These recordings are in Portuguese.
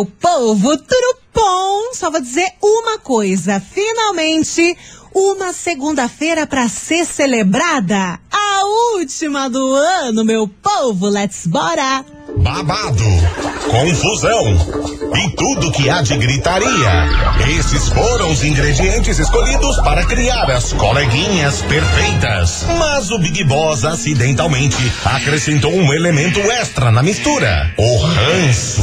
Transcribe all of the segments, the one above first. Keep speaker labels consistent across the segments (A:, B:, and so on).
A: meu povo, tudo bom? Só vou dizer uma coisa, finalmente uma segunda-feira para ser celebrada, a última do ano, meu povo, let's bora!
B: babado, confusão e tudo que há de gritaria. Esses foram os ingredientes escolhidos para criar as coleguinhas perfeitas. Mas o Big Boss acidentalmente acrescentou um elemento extra na mistura: o ranço.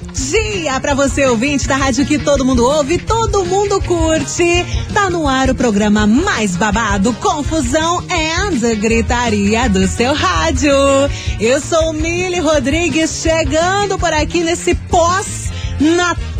A: dia para você ouvinte da rádio que todo mundo ouve, todo mundo curte. Tá no ar o programa mais babado, confusão and gritaria do seu rádio. Eu sou Mili Rodrigues chegando por aqui nesse pós Natal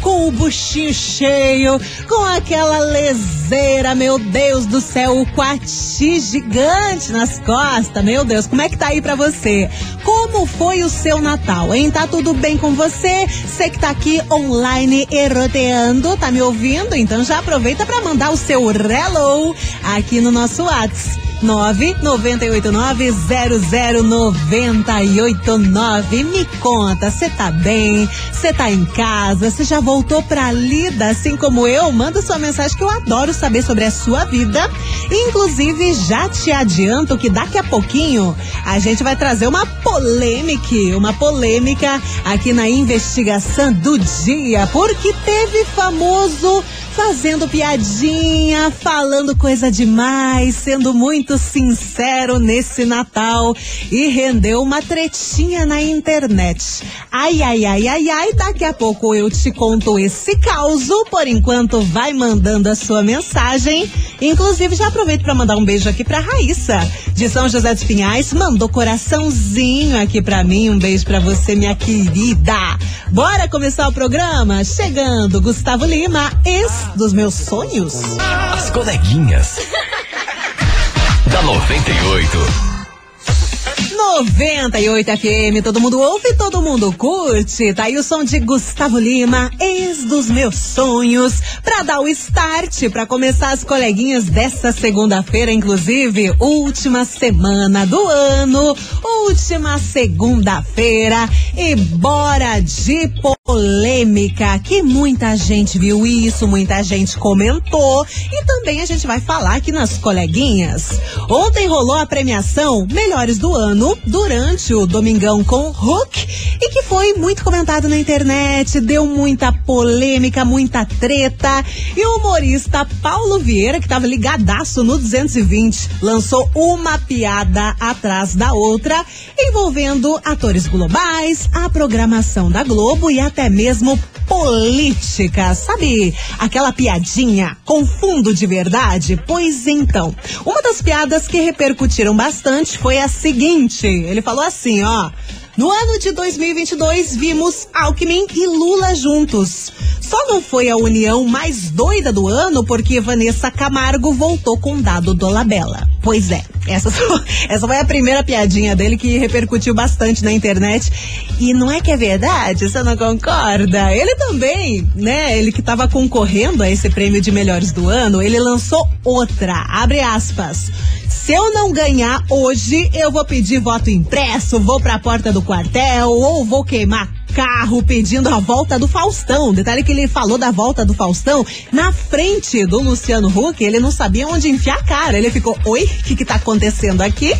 A: com o buchinho cheio, com aquela leseira, meu Deus do céu, o quati gigante nas costas, meu Deus, como é que tá aí pra você? Como foi o seu Natal, hein? Tá tudo bem com você? Você que tá aqui online eroteando, tá me ouvindo? Então já aproveita para mandar o seu hello aqui no nosso WhatsApp. 998900989. Me conta, você tá bem? Você tá em casa? Você já voltou pra lida, assim como eu? Manda sua mensagem que eu adoro saber sobre a sua vida. Inclusive, já te adianto que daqui a pouquinho a gente vai trazer uma polêmica, uma polêmica aqui na investigação do dia, porque teve famoso fazendo piadinha, falando coisa demais, sendo muito sincero nesse Natal e rendeu uma tretinha na internet. Ai, ai, ai, ai, ai, daqui a pouco eu te conto esse caso. Por enquanto, vai mandando a sua mensagem. Inclusive, já aproveito para mandar um beijo aqui pra Raíssa, de São José dos Pinhais. Mandou coraçãozinho aqui pra mim. Um beijo para você, minha querida. Bora começar o programa? Chegando, Gustavo Lima, ex dos meus sonhos?
C: As coleguinhas. da 98.
A: 98 FM, todo mundo ouve, todo mundo curte. Tá aí o som de Gustavo Lima, ex dos meus sonhos, pra dar o start, pra começar as coleguinhas dessa segunda-feira, inclusive, última semana do ano, última segunda-feira, e bora de polêmica, que muita gente viu isso, muita gente comentou, e também a gente vai falar aqui nas coleguinhas. Ontem rolou a premiação Melhores do Ano, durante o Domingão com Hulk e que foi muito comentado na internet, deu muita polêmica, muita treta. E o humorista Paulo Vieira, que estava ligadaço no 220, lançou uma piada atrás da outra, envolvendo atores globais, a programação da Globo e até mesmo política, sabe? Aquela piadinha com fundo de verdade? Pois então, uma das piadas que repercutiram bastante foi a seguinte: ele falou assim, ó. No ano de 2022, vimos Alckmin e Lula juntos. Só não foi a união mais doida do ano porque Vanessa Camargo voltou com dado do Labella. Pois é, essa, essa foi a primeira piadinha dele que repercutiu bastante na internet. E não é que é verdade? Você não concorda? Ele também, né? Ele que estava concorrendo a esse prêmio de melhores do ano, ele lançou outra. Abre aspas. Se eu não ganhar hoje, eu vou pedir voto impresso, vou pra porta do quartel ou vou queimar carro pedindo a volta do Faustão. Detalhe que ele falou da volta do Faustão na frente do Luciano Huck, ele não sabia onde enfiar a cara. Ele ficou, oi, o que que tá acontecendo aqui?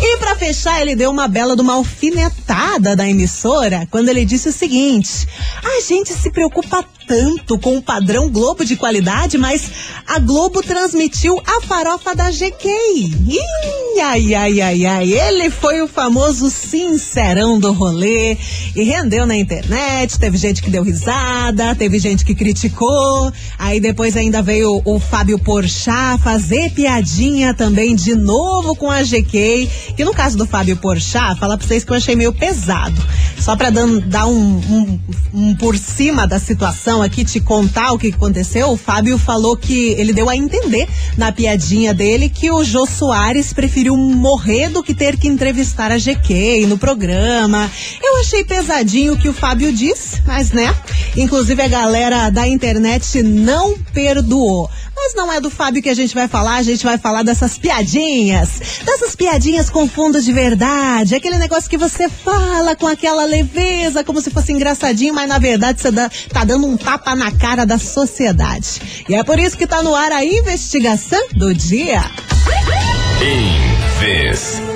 A: E para fechar, ele deu uma bela de uma alfinetada da emissora quando ele disse o seguinte: a gente se preocupa tanto com o padrão Globo de qualidade, mas a Globo transmitiu a farofa da GK. Ih, ai, ai, ai, ai. Ele foi o famoso sincerão do rolê e rendeu na internet, teve gente que deu risada, teve gente que criticou, aí depois ainda veio o Fábio Porchat fazer piadinha também de novo com a GK, que no caso do Fábio Porchat, fala pra vocês que eu achei meio pesado. Só pra dar um, um, um por cima da situação aqui, te contar o que aconteceu, o Fábio falou que ele deu a entender na piadinha dele que o Jô Soares preferiu morrer do que ter que entrevistar a GK no programa. Eu achei pesadinho o que o Fábio disse, mas né? Inclusive a galera da internet não perdoou. Mas não é do Fábio que a gente vai falar, a gente vai falar dessas piadinhas. Dessas piadinhas com fundo de verdade. Aquele negócio que você fala com aquela leveza, como se fosse engraçadinho, mas na verdade você tá dando um tapa na cara da sociedade. E é por isso que tá no ar a investigação do dia.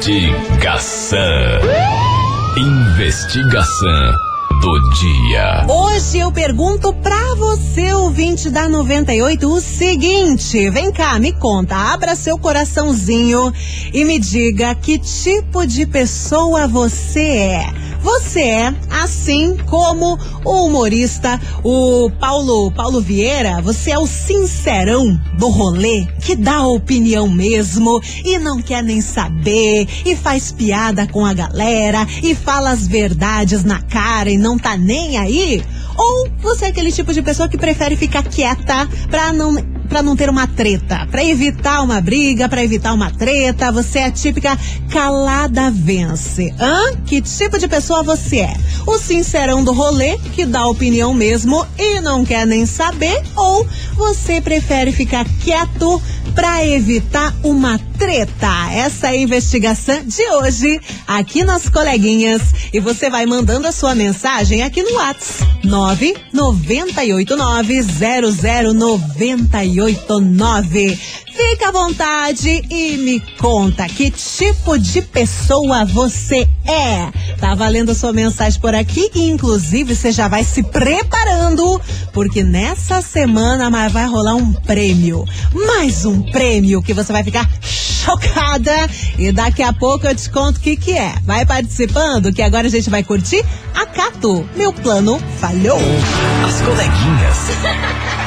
C: Investigação. Investigação do dia.
A: Hoje eu pergunto pra você, ouvinte da 98, o seguinte: vem cá, me conta, abra seu coraçãozinho e me diga que tipo de pessoa você é. Você é, assim como o humorista, o Paulo, Paulo Vieira, você é o sincerão do rolê, que dá opinião mesmo e não quer nem saber, e faz piada com a galera, e fala as verdades na cara e não tá nem aí? Ou você é aquele tipo de pessoa que prefere ficar quieta pra não para não ter uma treta, para evitar uma briga, para evitar uma treta. Você é a típica calada vence. Hã? Que tipo de pessoa você é? O sincerão do rolê, que dá opinião mesmo e não quer nem saber? Ou você prefere ficar quieto para evitar uma treta? Essa é a investigação de hoje aqui nas coleguinhas. E você vai mandando a sua mensagem aqui no WhatsApp 998900988. 989. Fica à vontade e me conta que tipo de pessoa você é. Tá valendo sua mensagem por aqui e inclusive você já vai se preparando porque nessa semana vai rolar um prêmio. Mais um prêmio que você vai ficar chocada e daqui a pouco eu te conto o que que é. Vai participando que agora a gente vai curtir a Cato. Meu plano falhou.
C: As coleguinhas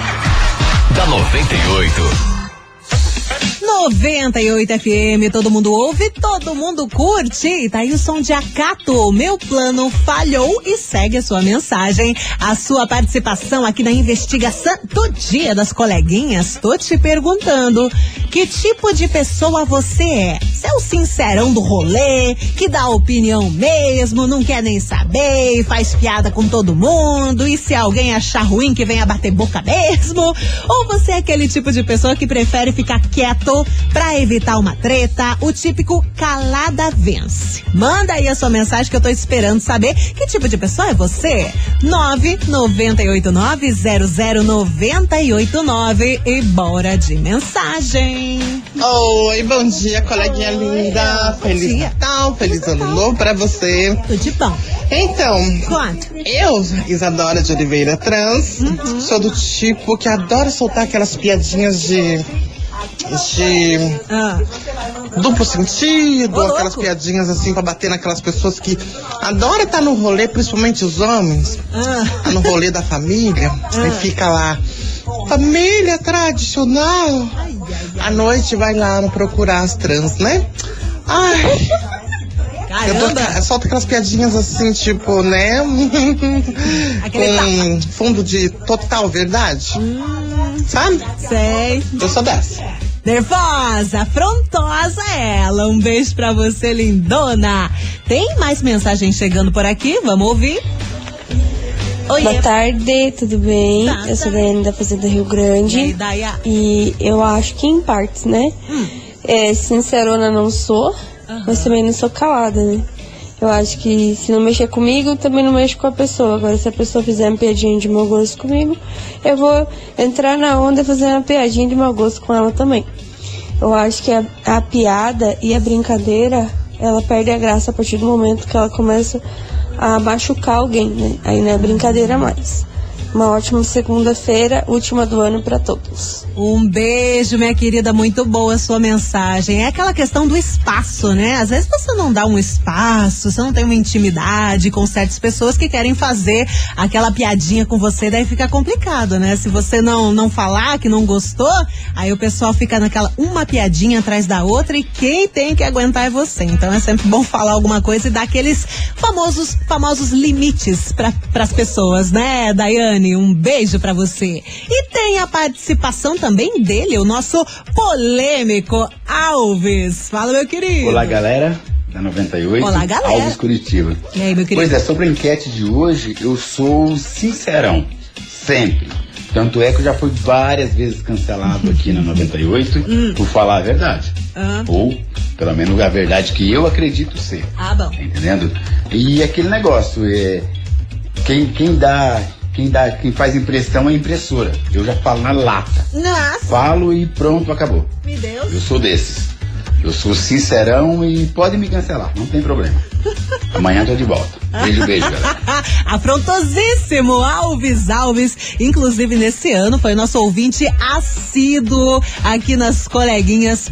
C: da 98.
A: 98 FM, todo mundo ouve, todo mundo curte. Tá aí o som de Acato. Meu plano falhou e segue a sua mensagem, a sua participação aqui na investigação do dia das coleguinhas. Tô te perguntando, que tipo de pessoa você é? Você é o sincerão do rolê, que dá opinião mesmo, não quer nem saber, faz piada com todo mundo, e se alguém achar ruim que venha bater boca mesmo? Ou você é aquele tipo de pessoa que prefere ficar quieto para evitar uma treta, o típico calada vence. Manda aí a sua mensagem que eu tô esperando saber que tipo de pessoa é você. 998900989 e bora de mensagem.
D: Oi, bom dia, coleguinha Oi, linda. Feliz dia. Natal, feliz Natal. ano novo pra você.
A: Tudo de bom.
D: Então, eu, Isadora de Oliveira Trans, uhum. sou do tipo que adora soltar aquelas piadinhas de de ah. duplo sentido, Ô, aquelas piadinhas assim para bater naquelas pessoas que adoram estar no rolê, principalmente os homens, ah. Tá no rolê da família, ah. e fica lá. Família tradicional. À noite vai lá no procurar as trans, né? Ai. Caramba. Eu tô, solta aquelas piadinhas assim, tipo, né? Com fundo de total verdade. Hum, Sabe?
A: Sei.
D: Eu sou dessa.
A: Nervosa, afrontosa ela. Um beijo pra você, lindona. Tem mais mensagem chegando por aqui? Vamos ouvir.
E: Oi, Boa tarde, tudo bem? Tá, eu sou tá. Daiane da Fazenda Rio Grande. E, e eu acho que em partes, né? Hum. É, sincerona não sou, uhum. mas também não sou calada, né? Eu acho que se não mexer comigo, também não mexo com a pessoa. Agora, se a pessoa fizer uma piadinha de mau gosto comigo, eu vou entrar na onda e fazer uma piadinha de mau gosto com ela também. Eu acho que a, a piada e a brincadeira, ela perde a graça a partir do momento que ela começa a machucar alguém, né? Aí não é brincadeira mais. Uma ótima segunda-feira, última do ano para todos.
A: Um beijo, minha querida, muito boa a sua mensagem. É aquela questão do espaço, né? Às vezes você não dá um espaço, você não tem uma intimidade com certas pessoas que querem fazer aquela piadinha com você, daí fica complicado, né? Se você não não falar que não gostou, aí o pessoal fica naquela uma piadinha atrás da outra e quem tem que aguentar é você. Então é sempre bom falar alguma coisa e dar aqueles famosos famosos limites para as pessoas, né, Daiane? Um beijo para você. E tem a participação também dele, o nosso polêmico Alves. Fala, meu querido.
F: Olá, galera da 98.
A: Olá, galera.
F: Alves Curitiba.
A: E aí, meu querido?
F: Pois é, sobre a enquete de hoje, eu sou sincerão. Sempre. Tanto é que eu já fui várias vezes cancelado aqui na 98
A: Hum.
F: por falar a verdade.
A: Ah.
F: Ou, pelo menos, a verdade que eu acredito ser.
A: Ah, bom.
F: Tá entendendo? E aquele negócio, é. Quem, quem dá. Quem dá, quem faz impressão é impressora. Eu já falo na lata.
A: Nossa,
F: Falo e pronto, acabou.
A: meu Deus.
F: Eu sou desses. Eu sou sincerão e pode me cancelar, não tem problema. Amanhã tô de volta. Beijo, beijo, galera.
A: Afrontosíssimo Alves Alves, inclusive nesse ano foi nosso ouvinte assíduo aqui nas coleguinhas.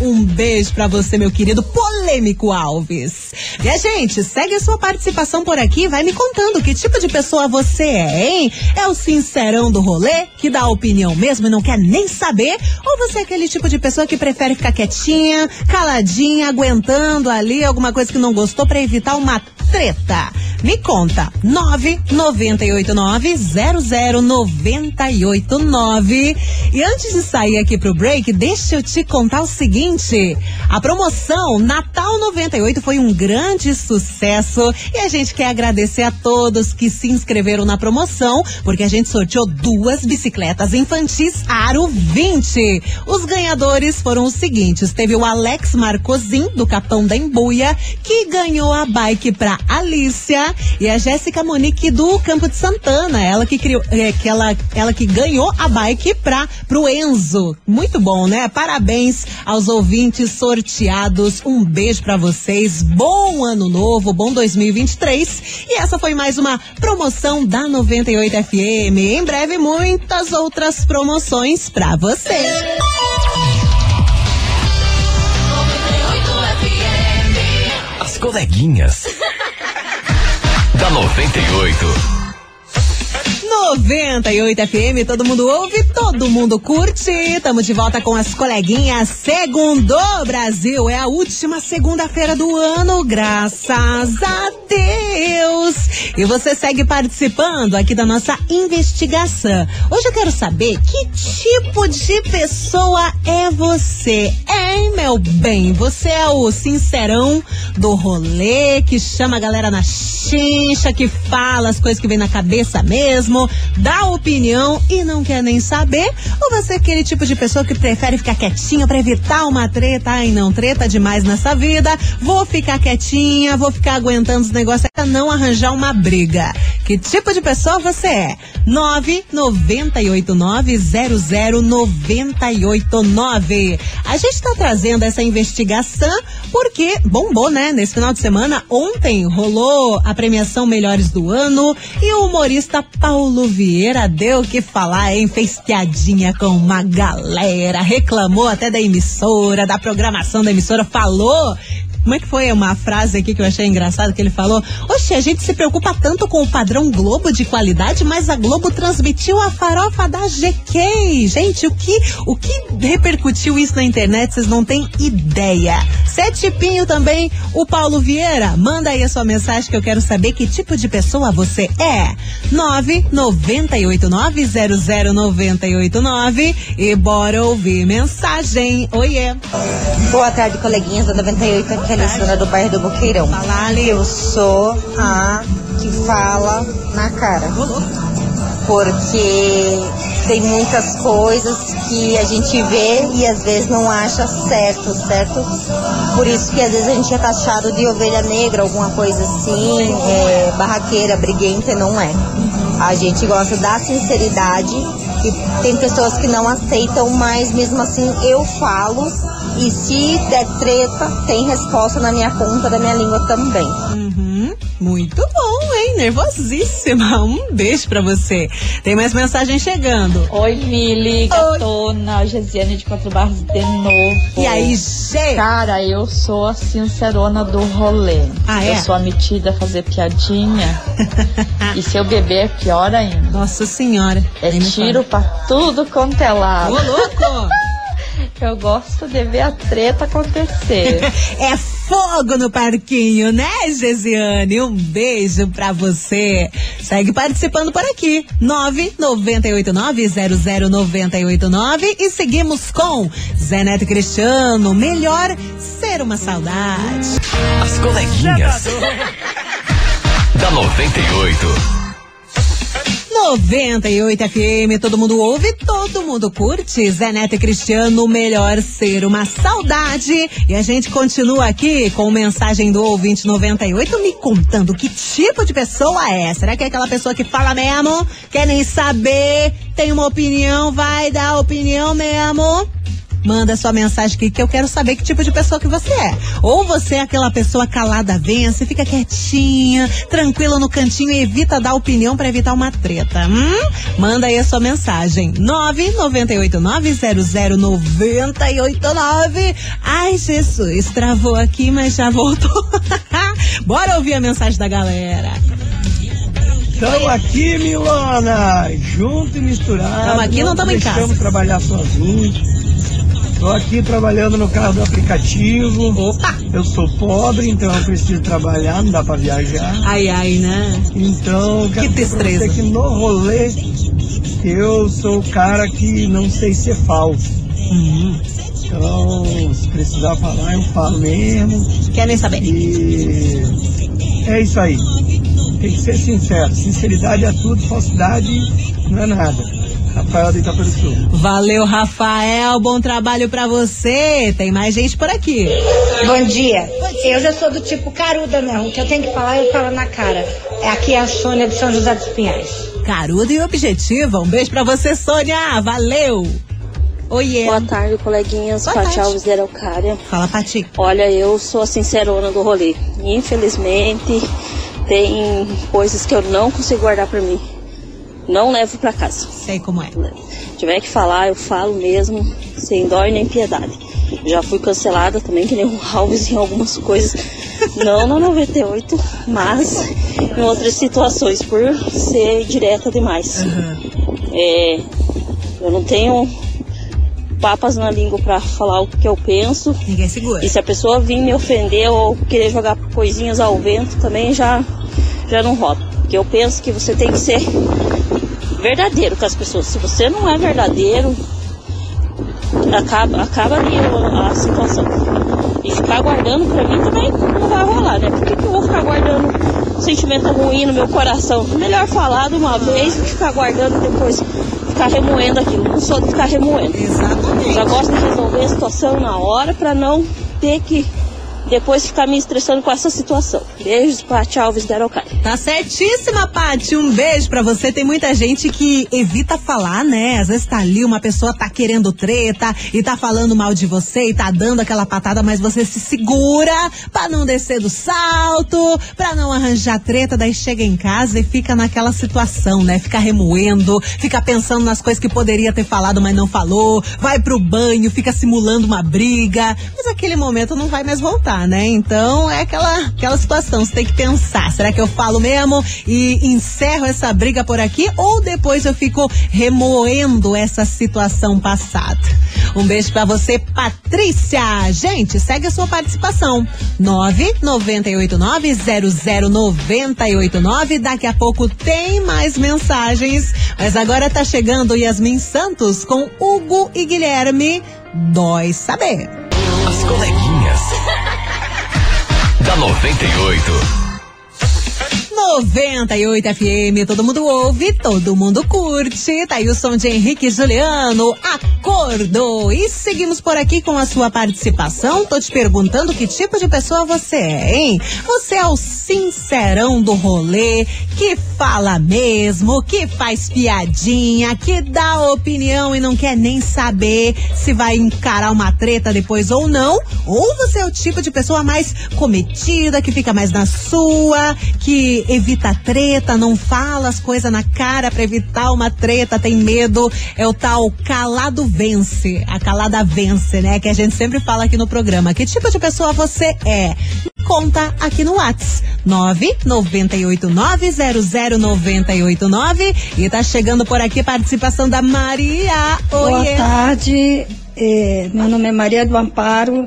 A: Um beijo pra você, meu querido polêmico Alves. E a gente, segue a sua participação por aqui, vai me contando que tipo de pessoa você é, hein? É o sincerão do rolê, que dá opinião mesmo e não quer nem saber? Ou você é aquele tipo de pessoa que prefere ficar quietinha, caladinha, aguentando ali alguma coisa que não gostou pra evitar uma treta? Me conta, 998900989. E antes de sair aqui pro break, deixa eu te contar o seguinte: a promoção Natal 98 foi um grande sucesso e a gente quer agradecer a todos que se inscreveram na promoção, porque a gente sorteou duas bicicletas infantis Aro 20. Os ganhadores foram os seguintes: teve o Alex Marcosin, do Capão da Embuia, que ganhou a bike pra Alícia, e a Jéssica Monique do Campo de Santana, ela que criou, é, que ela, ela que ganhou a bike pra pro Enzo. Muito bom, né? Parabéns aos ouvintes sorteados. Um beijo pra vocês. Bom ano novo, bom 2023. E essa foi mais uma promoção da 98 FM. Em breve muitas outras promoções pra você.
C: As coleguinhas. Da 98.
A: 98 FM, todo mundo ouve, todo mundo curte. Tamo de volta com as coleguinhas. Segundo Brasil, é a última segunda-feira do ano, graças a Deus. E você segue participando aqui da nossa investigação. Hoje eu quero saber que tipo de pessoa é você, hein, meu bem? Você é o sincerão do rolê, que chama a galera na chincha, que fala as coisas que vem na cabeça mesmo, dá opinião e não quer nem saber? Ou você é aquele tipo de pessoa que prefere ficar quietinha pra evitar uma treta? Ai, não, treta demais nessa vida. Vou ficar quietinha, vou ficar aguentando os negócios pra não arranjar uma briga. Que tipo de pessoa você é? 998900989. A gente tá trazendo essa investigação porque bombou, né? Nesse final de semana, ontem rolou a premiação Melhores do Ano e o humorista Paulo Vieira deu o que falar, hein? Fez piadinha com uma galera, reclamou até da emissora, da programação da emissora, falou como é que foi uma frase aqui que eu achei engraçado que ele falou? Oxe, a gente se preocupa tanto com o padrão Globo de qualidade, mas a Globo transmitiu a farofa da GK. Gente, o que, o que repercutiu isso na internet, vocês não têm ideia. Sete Pinho também, o Paulo Vieira. Manda aí a sua mensagem que eu quero saber que tipo de pessoa você é. 998900989 e bora ouvir mensagem. Oiê.
G: Boa tarde, coleguinhas da 98, aqui é Alessandra do bairro do Boqueirão. Eu sou a que fala na cara. Porque tem muitas coisas que a gente vê e às vezes não acha certo, certo? Por isso que às vezes a gente é taxado de ovelha negra, alguma coisa assim, é, barraqueira, briguenta, não é. A gente gosta da sinceridade e tem pessoas que não aceitam, mas mesmo assim eu falo e se der treta, tem resposta na minha ponta da minha língua também.
A: Uhum. Muito bom, hein? Nervosíssima. Um beijo pra você. Tem mais mensagem chegando.
H: Oi, Mili, gatona, Gesiane de Quatro Barros de novo.
A: E aí, Gê?
H: Cara, eu sou a sincerona do rolê.
A: Ah, é?
H: Eu sou a metida a fazer piadinha. e se eu beber é pior ainda.
A: Nossa senhora.
H: É tiro pra tudo quanto é lado.
A: Ô, louco!
H: Eu gosto de ver a treta acontecer.
A: é fogo no parquinho, né, Gesiane? Um beijo pra você. Segue participando por aqui. 998900989 e seguimos com Zé Neto Cristiano. Melhor ser uma saudade.
C: As coleguinhas. da 98.
A: 98 FM, todo mundo ouve, todo mundo curte. Zé Neto e Cristiano, melhor ser uma saudade. E a gente continua aqui com mensagem do ouvinte 98 me contando que tipo de pessoa é. Será que é aquela pessoa que fala mesmo? Quer nem saber? Tem uma opinião? Vai dar opinião mesmo? Manda sua mensagem aqui que eu quero saber que tipo de pessoa que você é. Ou você é aquela pessoa calada vence, fica quietinha, tranquila no cantinho e evita dar opinião para evitar uma treta. Hum? Manda aí a sua mensagem. 998900989. Ai, Jesus, travou aqui, mas já voltou. Bora ouvir a mensagem da galera.
I: Estamos aqui, Milona, junto e misturado.
A: Estamos aqui, não estamos em casa.
I: Estamos trabalhar sozinhos. Estou aqui trabalhando no carro do aplicativo.
A: Opa!
I: Eu sou pobre, então eu preciso trabalhar, não dá para viajar.
A: Ai, ai, né?
I: Então,
A: que tristeza.
I: Que no rolê eu sou o cara que não sei ser falso.
A: Uhum.
I: Então, se precisar falar, eu falo mesmo.
A: Quer nem saber.
I: E é isso aí. Tem que ser sincero. Sinceridade é tudo, falsidade não é nada. Rafael de Itapuru Sul.
A: Valeu, Rafael. Bom trabalho para você. Tem mais gente por aqui.
J: Bom dia. Eu já sou do tipo caruda mesmo. O que eu tenho que falar, eu falo na cara. Aqui é a Sônia de São José dos Pinhais.
A: Caruda e objetiva. Um beijo para você, Sônia. Valeu. Oiê.
E: Boa tarde, coleguinhas.
A: Boa
E: Pati
A: tarde.
E: Alves de Araucária.
A: Fala, Pati.
E: Olha, eu sou a sincerona do rolê. Infelizmente, tem coisas que eu não consigo guardar pra mim. Não levo pra casa.
A: Sei como é.
E: Se tiver que falar, eu falo mesmo, sem dó e nem piedade. Já fui cancelada também, que nem o Alves em algumas coisas. Não na 98, mas em outras situações, por ser direta demais. É, eu não tenho papas na língua pra falar o que eu penso.
A: Ninguém segura.
E: E se a pessoa vir me ofender ou querer jogar coisinhas ao vento, também já, já não rola. Porque eu penso que você tem que ser verdadeiro com as pessoas. Se você não é verdadeiro, acaba, acaba ali a, a situação. E ficar guardando pra mim também não vai rolar, né? Por que, que eu vou ficar guardando sentimento ruim no meu coração? Melhor falar de uma vez do que ficar guardando depois, ficar remoendo aquilo. Não sou de ficar remoendo.
A: Exatamente.
E: Já gosto de resolver a situação na hora pra não ter que depois ficar me estressando com essa situação. Beijos, Paty Alves da Araucária.
A: Tá certíssima, Paty. Um beijo pra você. Tem muita gente que evita falar, né? Às vezes tá ali, uma pessoa tá querendo treta e tá falando mal de você e tá dando aquela patada, mas você se segura pra não descer do salto, pra não arranjar treta. Daí chega em casa e fica naquela situação, né? Fica remoendo, fica pensando nas coisas que poderia ter falado, mas não falou. Vai pro banho, fica simulando uma briga. Mas aquele momento não vai mais voltar, né? Então é aquela, aquela situação. Você tem que pensar: será que eu falo mesmo e encerro essa briga por aqui? Ou depois eu fico remoendo essa situação passada? Um beijo pra você, Patrícia. Gente, segue a sua participação. 998900989. Daqui a pouco tem mais mensagens. Mas agora tá chegando Yasmin Santos com Hugo e Guilherme. Dói saber.
C: As coleguinhas. Da 98.
A: 98 FM, todo mundo ouve, todo mundo curte. Tá aí o som de Henrique Juliano, acordo. E seguimos por aqui com a sua participação. Tô te perguntando que tipo de pessoa você é, hein? Você é o sincerão do rolê, que fala mesmo, que faz piadinha, que dá opinião e não quer nem saber se vai encarar uma treta depois ou não? Ou você é o tipo de pessoa mais cometida, que fica mais na sua, que evita treta, não fala as coisas na cara para evitar uma treta, tem medo. É o tal calado vence. A calada vence, né? Que a gente sempre fala aqui no programa. Que tipo de pessoa você é? Conta aqui no Whats 998900989 e tá chegando por aqui participação da Maria.
K: Boa tarde. É, meu nome é Maria do Amparo.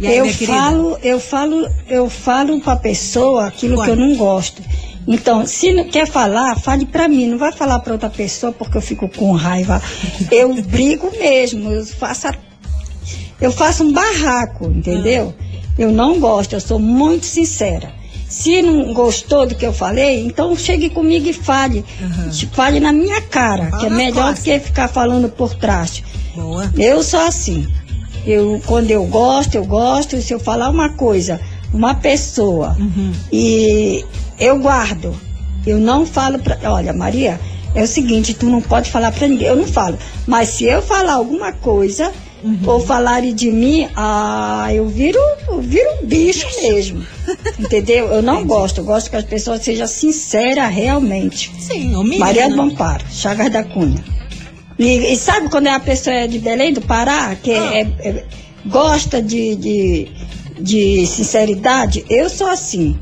A: Aí,
K: eu falo, eu falo, eu falo para pessoa aquilo que eu não gosto. Então, se não quer falar, fale para mim, não vai falar para outra pessoa porque eu fico com raiva. Eu brigo mesmo, eu faço a, eu faço um barraco, entendeu? Eu não gosto, eu sou muito sincera. Se não gostou do que eu falei, então chegue comigo e fale. Uhum. Fale na minha cara, Fala que é melhor do que ficar falando por trás. Boa. Eu sou assim. Eu, quando eu gosto, eu gosto. Se eu falar uma coisa, uma pessoa, uhum. e eu guardo. Eu não falo pra. Olha, Maria, é o seguinte, tu não pode falar pra ninguém. Eu não falo. Mas se eu falar alguma coisa, uhum. ou falarem de mim, ah, eu viro, eu viro bicho mesmo. Entendeu? Eu não Entendi. gosto. Eu gosto que as pessoas sejam sinceras realmente.
A: Sim, o
K: Maria do Amparo, Chagas da Cunha. E, e, sabe quando é a pessoa é de Belém do Pará, que ah. é, é, gosta de, de, de sinceridade? Eu sou assim.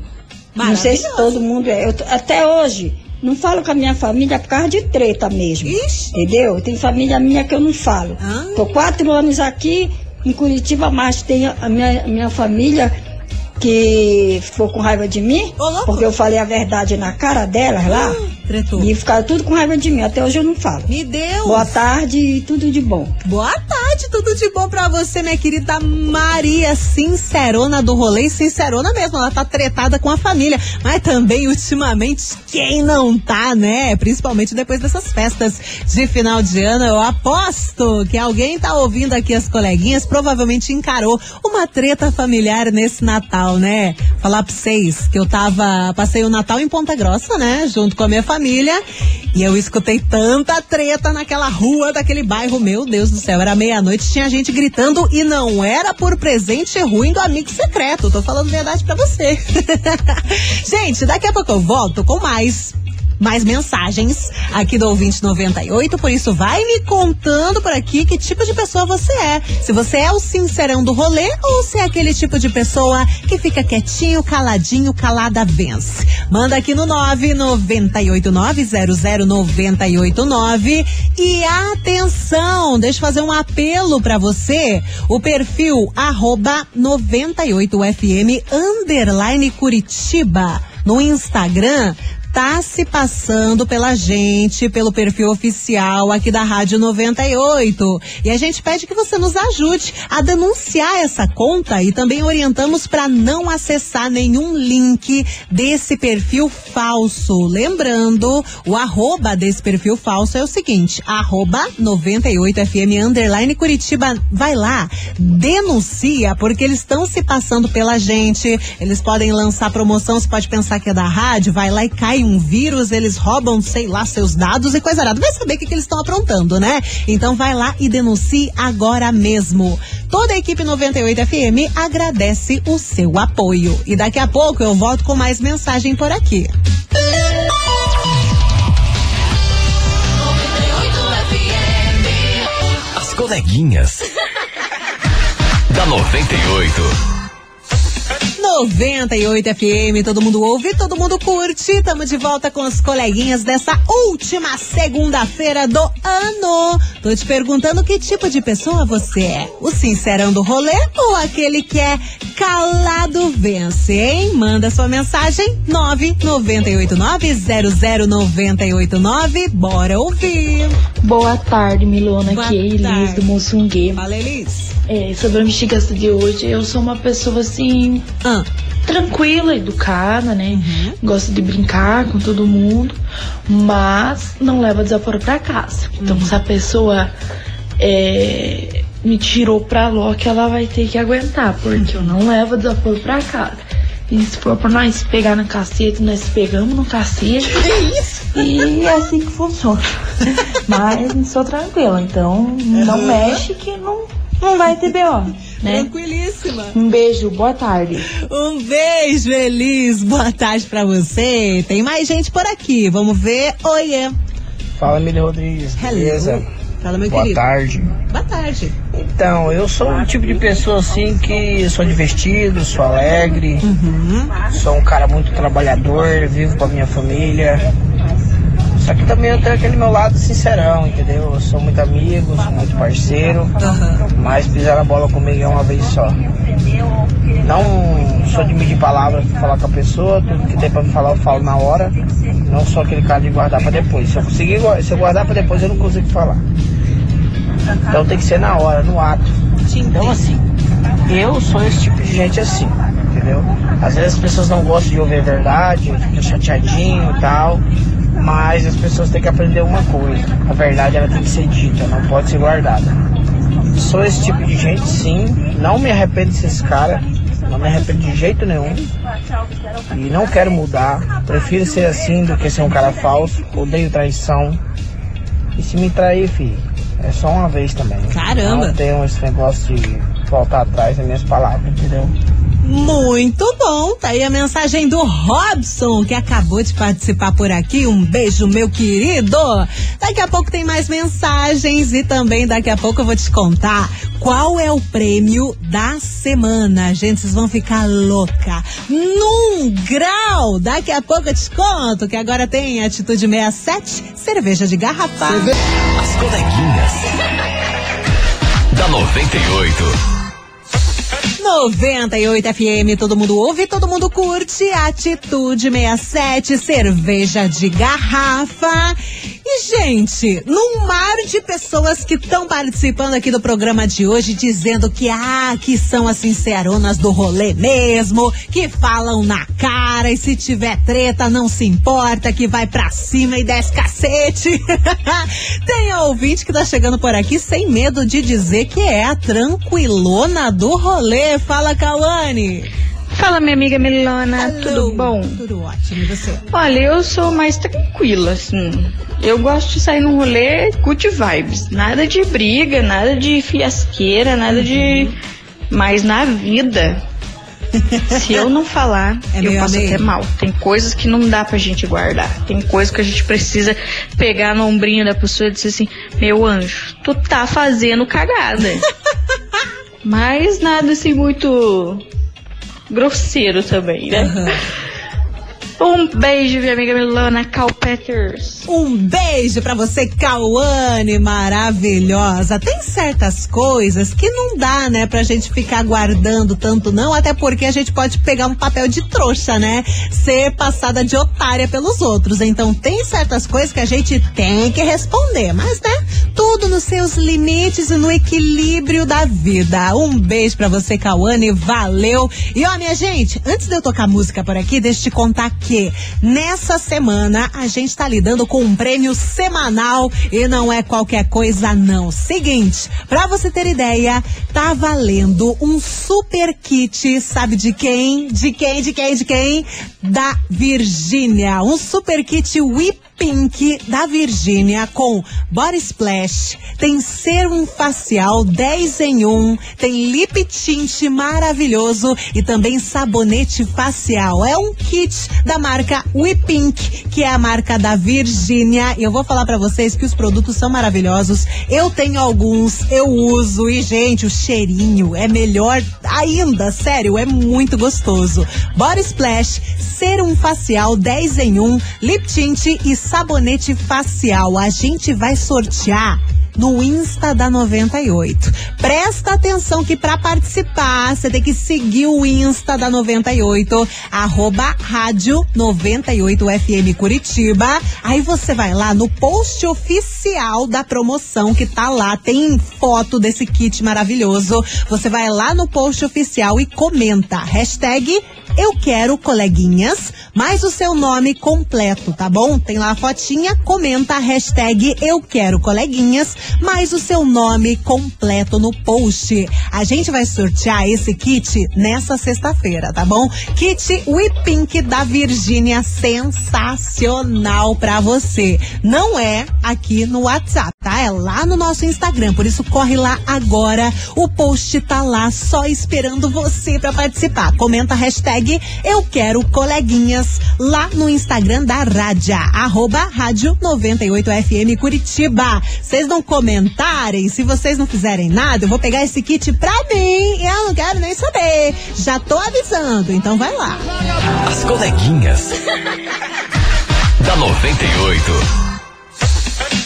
K: Não sei se todo mundo é. Eu, até hoje, não falo com a minha família por causa de treta mesmo. Ixi. Entendeu? Tem família minha que eu não falo. Ah. Tô quatro anos aqui em Curitiba, mas tem a minha, minha família que ficou com raiva de mim, Ô, porque eu falei a verdade na cara delas lá. Ah. Tretou. E ficaram tudo com raiva de mim. Até hoje eu não falo.
A: Me deu.
K: Boa tarde e tudo de bom.
A: Boa tarde, tudo de bom pra você, minha querida Maria, sincerona do rolê, sincerona mesmo. Ela tá tretada com a família. Mas também, ultimamente, quem não tá, né? Principalmente depois dessas festas de final de ano. Eu aposto que alguém tá ouvindo aqui as coleguinhas, provavelmente encarou uma treta familiar nesse Natal, né? Falar pra vocês que eu tava. Passei o Natal em Ponta Grossa, né? Junto com a minha família. E eu escutei tanta treta naquela rua daquele bairro, meu Deus do céu. Era meia-noite, tinha gente gritando e não era por presente ruim do amigo secreto. Tô falando verdade para você. gente, daqui a pouco eu volto com mais mais mensagens aqui do Ouvinte 98. Por isso, vai me contando por aqui que tipo de pessoa você é. Se você é o sincerão do rolê ou se é aquele tipo de pessoa que fica quietinho, caladinho, calada vence. Manda aqui no 998900989. E atenção, deixa eu fazer um apelo para você. O perfil arroba 98FM underline Curitiba no Instagram tá se passando pela gente, pelo perfil oficial aqui da Rádio 98. E a gente pede que você nos ajude a denunciar essa conta e também orientamos para não acessar nenhum link desse perfil falso. Lembrando, o arroba desse perfil falso é o seguinte, arroba 98FM underline Curitiba. Vai lá, denuncia, porque eles estão se passando pela gente, eles podem lançar promoção, você pode pensar que é da rádio, vai lá e cai um vírus, eles roubam, sei lá, seus dados e coisa nada. Vai saber o que, que eles estão aprontando, né? Então vai lá e denuncie agora mesmo. Toda a equipe 98 FM agradece o seu apoio. E daqui a pouco eu volto com mais mensagem por aqui.
C: As coleguinhas da 98.
A: 98 FM, todo mundo ouve, todo mundo curte. Estamos de volta com os coleguinhas dessa última segunda-feira do ano. Tô te perguntando que tipo de pessoa você é. O sincerão do rolê ou aquele que é calado vence, hein? Manda sua mensagem 998900989. Bora ouvir.
H: Boa tarde, Milona. Boa Aqui é Elis do Moçungue.
A: Fala, Elis.
H: É, sobre a investigação de hoje, eu sou uma pessoa assim. Ah. Tranquila, educada, né? Uhum. Gosto de brincar com todo mundo, mas não leva desaforo para casa. Então, uhum. se a pessoa é, me tirou pra Loki, ela vai ter que aguentar, porque eu não levo desaforo pra casa. E se for pra nós pegar na cacete, nós pegamos no cacete.
A: É isso?
H: E é assim que funciona. Mas sou tranquila, então não uhum. mexe que não, não vai ter B.O. Né?
A: Tranquilíssima.
H: Um beijo, boa tarde.
A: Um beijo, Elis. Boa tarde pra você. Tem mais gente por aqui. Vamos ver. Oiê.
L: Fala, Emília Rodrigues.
A: Hello.
L: Beleza?
A: Fala, meu
L: Boa
A: querido.
L: tarde.
A: Boa tarde.
L: Então, eu sou um tipo de pessoa assim que sou divertido, sou alegre,
A: Uhum.
L: sou um cara muito trabalhador, vivo com a minha família. Só que também eu tenho aquele meu lado sincerão, entendeu? Eu sou muito amigo, sou muito parceiro, mas pisar na bola comigo é uma vez só. Não sou de medir palavras pra falar com a pessoa, tudo que tem pra me falar eu falo na hora. Não sou aquele cara de guardar pra depois. Se eu conseguir, se eu guardar pra depois eu não consigo falar. Então tem que ser na hora, no ato. Então assim, eu sou esse tipo de gente assim, entendeu? Às vezes as pessoas não gostam de ouvir a verdade, fica chateadinho e tal, mas as pessoas têm que aprender uma coisa. A verdade ela tem que ser dita, não pode ser guardada. Sou esse tipo de gente sim, não me arrependo de ser esse cara, não me arrependo de jeito nenhum. E não quero mudar. Prefiro ser assim do que ser um cara falso. Odeio traição. E se me trair, filho, é só uma vez também.
A: Caramba.
L: Não tenho esse negócio de voltar atrás das minhas palavras, entendeu?
A: Muito bom. Tá aí a mensagem do Robson, que acabou de participar por aqui. Um beijo, meu querido. Daqui a pouco tem mais mensagens e também daqui a pouco eu vou te contar qual é o prêmio da semana. Gente, vocês vão ficar louca. Num grau. Daqui a pouco eu te conto que agora tem Atitude 67, cerveja de garrafa.
C: As coleguinhas. Da 98.
A: 98 FM, todo mundo ouve, todo mundo curte. Atitude 67, cerveja de garrafa. E, gente, num mar de pessoas que estão participando aqui do programa de hoje, dizendo que, ah, que são as sinceronas do rolê mesmo, que falam na cara e se tiver treta não se importa, que vai pra cima e desce cacete. Tem a ouvinte que tá chegando por aqui sem medo de dizer que é a tranquilona do rolê. Fala, Cauane.
M: Fala, minha amiga Melona, tudo bom?
A: Tudo ótimo, e você?
M: Olha, eu sou mais tranquila, assim. Eu gosto de sair num rolê good vibes. Nada de briga, nada de fiasqueira, nada de.
A: Uhum.
M: Mas na vida, se eu não falar,
A: É
M: eu passo até mal. Tem coisas que não dá pra gente guardar. Tem coisas que a gente precisa pegar no ombrinho da pessoa e dizer assim: Meu anjo, tu tá fazendo cagada. Mas nada assim muito grosseiro também, né? Um beijo, minha amiga Milana Cal Peters.
A: Um beijo pra você, Cauane, maravilhosa. Tem certas coisas que não dá, né, pra gente ficar guardando tanto não, até porque a gente pode pegar um papel de trouxa, né? Ser passada de otária pelos outros. Então tem certas coisas que a gente tem que responder, mas né, tudo nos seus limites e no equilíbrio da vida. Um beijo pra você, Cauane, valeu. E ó, minha gente, antes de eu tocar música por aqui, deixa eu te contar que nessa semana a gente tá lidando com um prêmio semanal e não é qualquer coisa não. Seguinte, pra você ter ideia, tá valendo um super kit, sabe de quem? De quem, de quem, de quem? Da Virgínia. Um super kit Whip Pink da Virgínia com Body Splash, tem serum facial 10 em 1, tem lip tint maravilhoso e também sabonete facial. É um kit da marca We Pink, que é a marca da Virgínia. E eu vou falar pra vocês que os produtos são maravilhosos. Eu tenho alguns, eu uso e gente, o cheirinho é melhor ainda, sério, é muito gostoso. Body Splash, serum facial 10 em 1, lip tint e sabonete facial. A gente vai sortear no Insta da 98. Presta atenção que para participar, você tem que seguir o Insta da 98, arroba rádio 98 FM Curitiba. Aí você vai lá no post oficial da promoção que tá lá, tem foto desse kit maravilhoso. Você vai lá no post oficial e comenta, hashtag eu quero coleguinhas, mais o seu nome completo, tá bom? Tem lá a fotinha, comenta a hashtag eu quero coleguinhas, mais o seu nome completo no post. A gente vai sortear esse kit nessa sexta-feira, tá bom? Kit We Pink da Virgínia, sensacional pra você. Não é aqui no WhatsApp. Tá? É lá no nosso Instagram, por isso corre lá agora. O post tá lá só esperando você para participar. Comenta a hashtag Eu Quero Coleguinhas lá no Instagram da Rádia, arroba Rádio 98FM Curitiba. Vocês não comentarem, se vocês não fizerem nada, eu vou pegar esse kit pra mim eu não quero nem saber. Já tô avisando, então vai lá.
C: As coleguinhas da 98.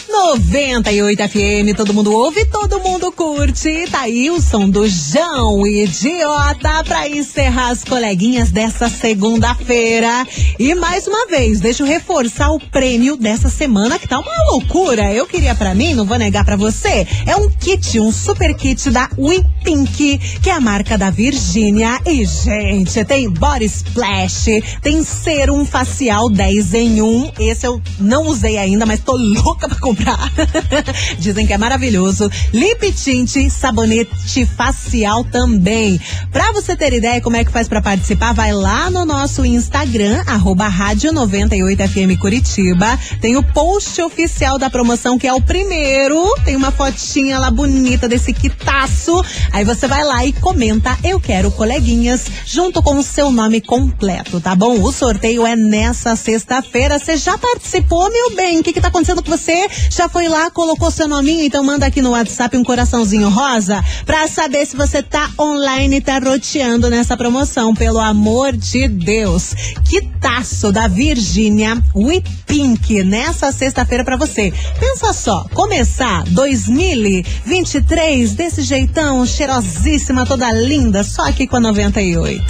A: 98 FM, todo mundo ouve, todo mundo curte. Tá aí o som do João Idiota pra encerrar as coleguinhas dessa segunda-feira. E mais uma vez, deixa eu reforçar o prêmio dessa semana que tá uma loucura. Eu queria para mim, não vou negar para você, é um kit, um super kit da We Pink, que é a marca da Virgínia. E gente, tem body splash, tem serum facial 10 em 1. Esse eu não usei ainda, mas tô louca pra comprar Dizem que é maravilhoso. Lip tint, sabonete facial também. Pra você ter ideia como é que faz para participar, vai lá no nosso Instagram, arroba rádio 98FM Curitiba. Tem o post oficial da promoção, que é o primeiro. Tem uma fotinha lá bonita desse quitaço. Aí você vai lá e comenta, eu quero coleguinhas, junto com o seu nome completo, tá bom? O sorteio é nessa sexta-feira. Você já participou, meu bem? O que que tá acontecendo com você? Já foi lá, colocou seu nominho? Então manda aqui no WhatsApp um coraçãozinho rosa pra saber se você tá online e tá roteando nessa promoção, pelo amor de Deus. Que taço da Virgínia We Pink nessa sexta-feira para você. Pensa só, começar 2023 desse jeitão, cheirosíssima, toda linda, só aqui com a 98.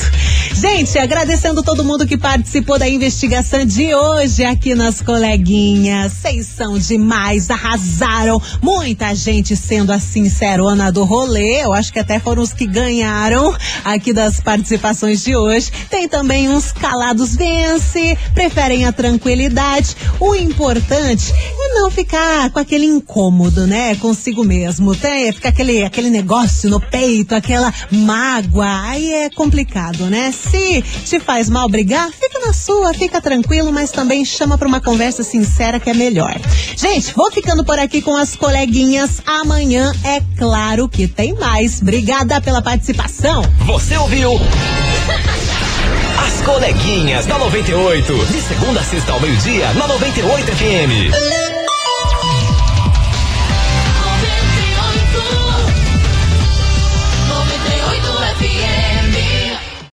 A: Gente, agradecendo todo mundo que participou da investigação de hoje aqui nas coleguinhas. Vocês são demais, arrasaram. Muita gente sendo a sincerona do rolê. Eu acho que até foram os que ganharam aqui das participações de hoje. Tem também uns calados vence, preferem a tranquilidade. O importante é não ficar com aquele incômodo, né? Consigo mesmo. Tem, fica aquele, aquele negócio no peito, aquela mágoa. Aí é complicado, né? Se te faz mal brigar, fica na sua, fica tranquilo, mas também chama para uma conversa sincera que é melhor. Gente, vou ficando por aqui com as coleguinhas. Amanhã é claro que tem mais. Obrigada pela participação.
C: Você ouviu? As coleguinhas da 98. De segunda a sexta ao meio-dia, na 98 FM.